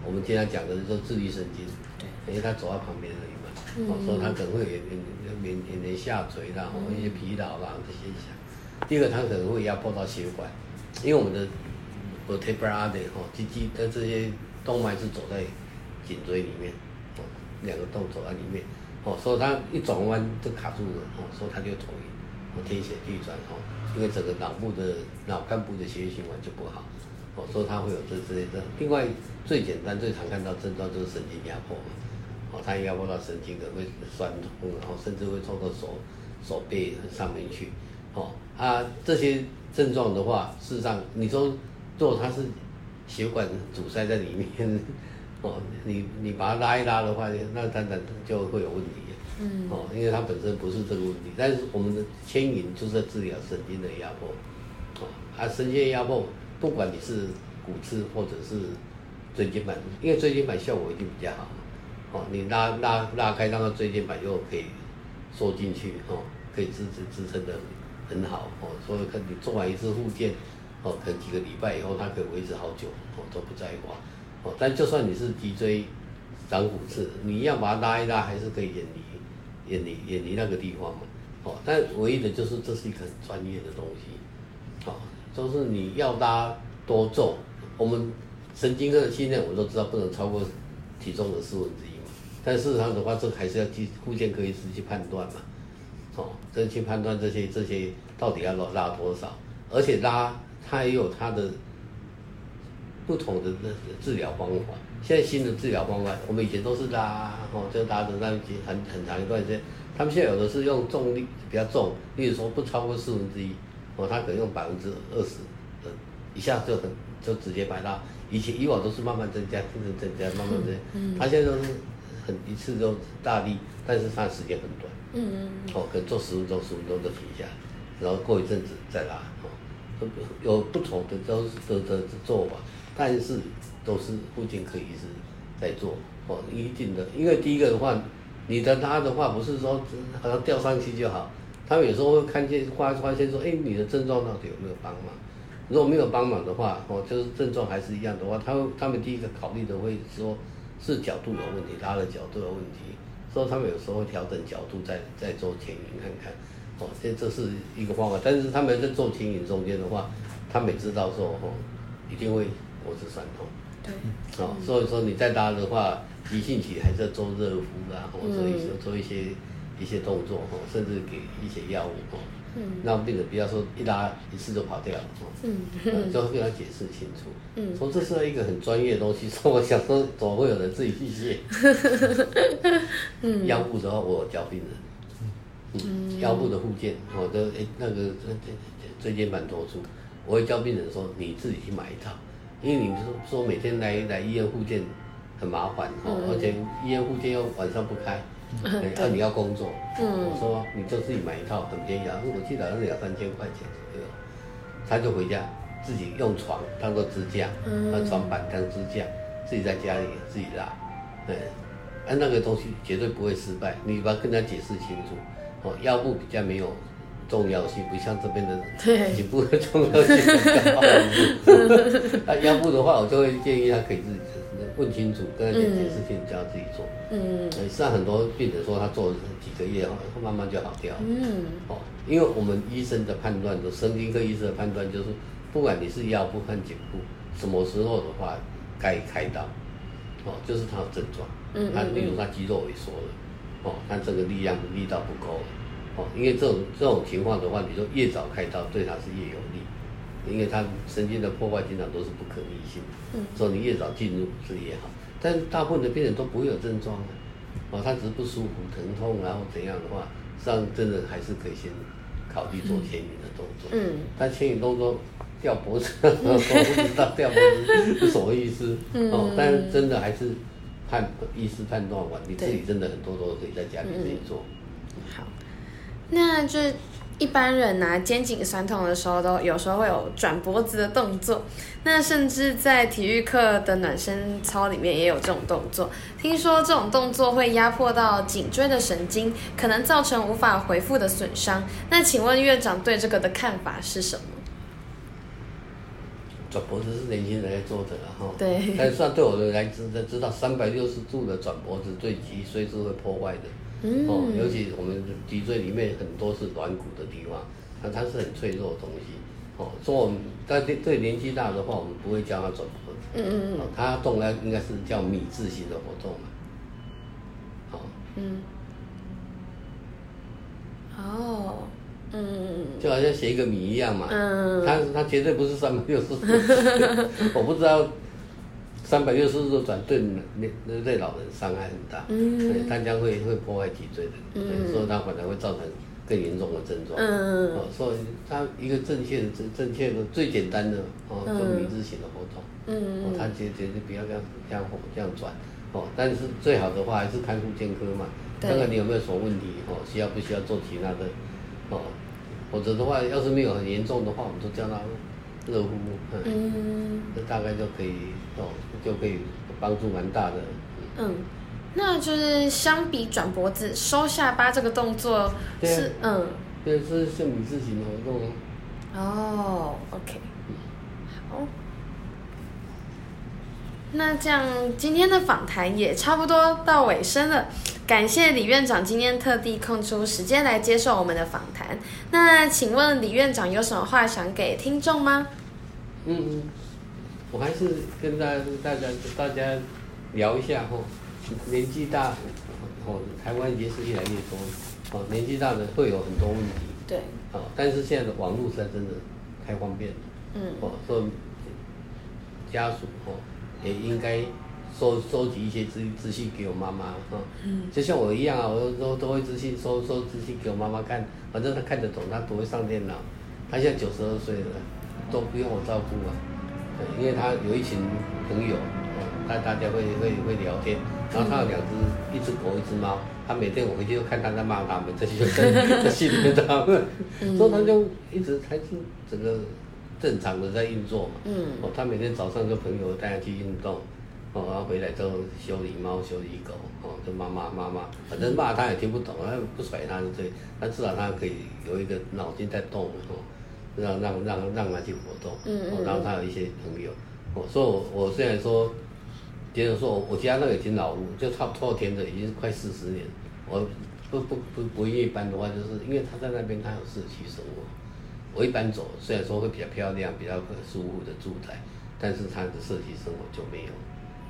我们经常讲的是说自律神经，对，因为它走到旁边而已嘛，哦、嗯，所以它可能会有点点点点下垂啦，或、嗯、一些疲劳啦这些现象。第二个，他可能会压迫到血管，因为我们的 vertebrae 哈，肌肌的这些动脉是走在颈椎里面，哦，两个洞走在里面，哦，所以它一转弯就卡住了，哦，所以它就头晕，哦，天旋地转，哦，因为整个脑部的脑干部的血液循环就不好。哦，所以他会有这这些症。另外，最简单、最常看到症状就是神经压迫嘛。哦，他压迫到神经可能会酸痛，然后甚至会抽到手手背上面去。哦，啊，这些症状的话，事实上，你说做它是血管阻塞在里面，哦，你你把它拉一拉的话，那当然就会有问题。嗯，哦，因为它本身不是这个问题，但是我们的牵引就是在治疗神经的压迫。哦，啊，神经压迫，不管你是骨刺或者是椎间盘，因为椎间盘效果一定比较好。哦，你拉拉拉开，让它椎间盘又可以缩进去，哦，可以支持支撑的很好。哦，所以看你做完一次复健，哦，可几个礼拜以后，它可以维持好久，哦，都不再滑。哦，但就算你是脊椎长骨刺，你要把它拉一拉，还是可以远离远离远离那个地方嘛。哦，但唯一的就是这是一个很专业的东西。哦，就是你要拉多重，我们神经科的训练我都知道不能超过体重的四分之一嘛。但事实上的话，这还是要去复健科医师去判断嘛。哦，这去判断这些这些到底要拉拉多少，而且拉它也有它的。不同的那治疗方法，现在新的治疗方法，我们以前都是拉，哦，就拉的那很很长一段时间。他们现在有的是用重力比较重，例如说不超过四分之一，哦，他可能用百分之二十，呃，一下就很就直接摆到。以前以往都是慢慢增加，增增加，慢慢增加。嗯。他现在都是很一次就大力，但是他时间很短。嗯嗯。哦，可能做十分钟，十分钟就停下，然后过一阵子再拉，哦，有不同的都是的的做法。但是都是复健科医师在做哦，一定的，因为第一个的话，你的拉的话不是说好像吊上去就好，他们有时候会看见发发现说，哎，你的症状到底有没有帮忙？如果没有帮忙的话，哦，就是症状还是一样的话，他他们第一个考虑的会说是角度有问题，拉的角度有问题，所以他们有时候会调整角度再再做牵引看看，哦，这这是一个方法，但是他们在做牵引中间的话，他们也知道说，哦，一定会。脖子酸痛，对，哦，所以说你再拉的话，急性期还是要做热敷啊，或者一些做一些一些动作，哦，甚至给一些药物，哦，嗯，让病人不要说一拉一次就跑掉了，哦，嗯，就会跟他解释清楚，嗯，说这是一个很专业的东西，说我想说怎么会有人自己去写，嗯，腰部的话我有教病人，嗯，腰部的附件，我的诶那个椎间盘突出，我会教病人说你自己去买一套。因为你说说每天来来医院复健很麻烦哦，嗯、而且医院复健又晚上不开，那、嗯 啊、你要工作，嗯、我说你就自己买一套很便宜啊，我记得好像是两三千块钱左右，他就回家自己用床当做支架，把、嗯、床板当支架，自己在家里自己拉，对，啊那个东西绝对不会失败，你把它跟他解释清楚，哦，腰部比较没有。重要性不像这边的颈部的重要性很高。那腰部的话，我就会建议他可以自己问清楚，跟他解释清楚，叫他自己做。嗯，实际上很多病人说他做了几个月，慢慢就好掉。嗯，哦，因为我们医生的判断，就神经科医生的判断就是，不管你是腰部和颈部，什么时候的话该开刀，哦，就是他有症状。嗯，他例如他肌肉萎缩了，哦，他这个力量力道不够。哦，因为这种这种情况的话，你说越早开刀对他是越有利，因为他神经的破坏经常都是不可逆性，嗯，所以你越早进入是越好。但大部分的病人都不会有症状的，哦，他只是不舒服、疼痛，然后怎样的话，实际上真的还是可以先考虑做牵引的动作。嗯，但牵引动作吊脖子，我不知道吊脖子是什么意思。嗯，哦，但是真的还是判医师判断完，你自己真的很多都可以在家里自己做。好。那就一般人呐、啊、肩颈酸痛的时候，都有时候会有转脖子的动作。那甚至在体育课的暖身操里面也有这种动作。听说这种动作会压迫到颈椎的神经，可能造成无法恢复的损伤。那请问院长对这个的看法是什么？转脖子是年轻人在做的哈。对。但算对我的来知知道，三百六十度的转脖子对脊髓是会破坏的。嗯、哦，尤其我们脊椎里面很多是软骨的地方，那它是很脆弱的东西。哦，所以我们但对对年纪大的话，我们不会教他转脖子。嗯嗯嗯。他动呢应该是叫米字形的活动嘛。好、哦。嗯。哦。嗯。就好像写一个米一样嘛。嗯。他他绝对不是三百六十度。我不知道。三百六十度转对那对老人伤害很大，嗯，他将会会破坏脊椎的，嗯，所以他可能会造成更严重的症状。嗯哦，所以他一个正确的正正确的最简单的哦，就米字形的活动。嗯哦，他绝绝对不要这样这样这样转。哦，但是最好的话还是看复健科嘛，看看你有没有什么问题哦，需要不需要做其他的哦，否则的话，要是没有很严重的话，我们就叫他热敷。嗯，这大概就可以哦，就可以帮助蛮大的。嗯。那就是相比转脖子、收下巴这个动作是嗯，对，是是米字形的活动。哦，OK，好。那这样今天的访谈也差不多到尾声了，感谢李院长今天特地空出时间来接受我们的访谈。那请问李院长有什么话想给听众吗？嗯嗯，我还是跟大家大家大家聊一下哈。年纪大，哦，台湾也是越来越多，哦，年纪大的会有很多问题，对，哦，但是现在的网络实在真的太方便了，嗯，哦，所以家属哦也应该收收集一些资资讯给我妈妈，哈、哦，嗯，就像我一样啊，我都都会资讯收收资讯给我妈妈看，反正她看得懂，她不会上电脑，她现在九十二岁了，都不用我照顾啊，对，因为他有一群朋友。大大家会会会聊天，然后他有两只，一只狗，一只猫。他每天我回去就看他在骂他们，这些就在心里面他们，所以他就一直还是整个正常的在运作嘛。嗯。哦，他每天早上就朋友带他去运动，哦，然后回来之后修理猫、修理狗，哦，就骂骂骂骂，反正骂他也听不懂，他不甩他就对，但至少他可以有一个脑筋在动，哦，让让让让他去活动，嗯嗯，然后他有一些朋友，哦，所以我我虽然说。接着说，我家那个已经老屋，就差不多填的已经快四十年。我不不不不愿意搬的话，就是因为他在那边他有社区生活。我一搬走，虽然说会比较漂亮、比较舒服的住宅，但是他的社区生活就没有。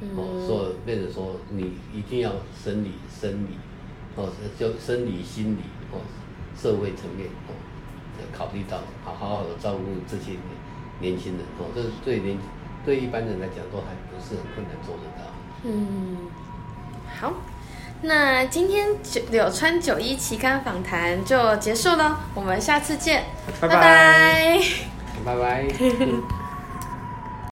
嗯、哦，所以变成说你一定要生理、生理，哦，就生理、心理，哦，社会层面，哦，考虑到好好好的照顾这些年轻人，哦，这是对年。对一般人来讲，都还不是很困难做得到。嗯，好，那今天九柳川九一期刊访谈就结束了，我们下次见，拜拜，拜拜。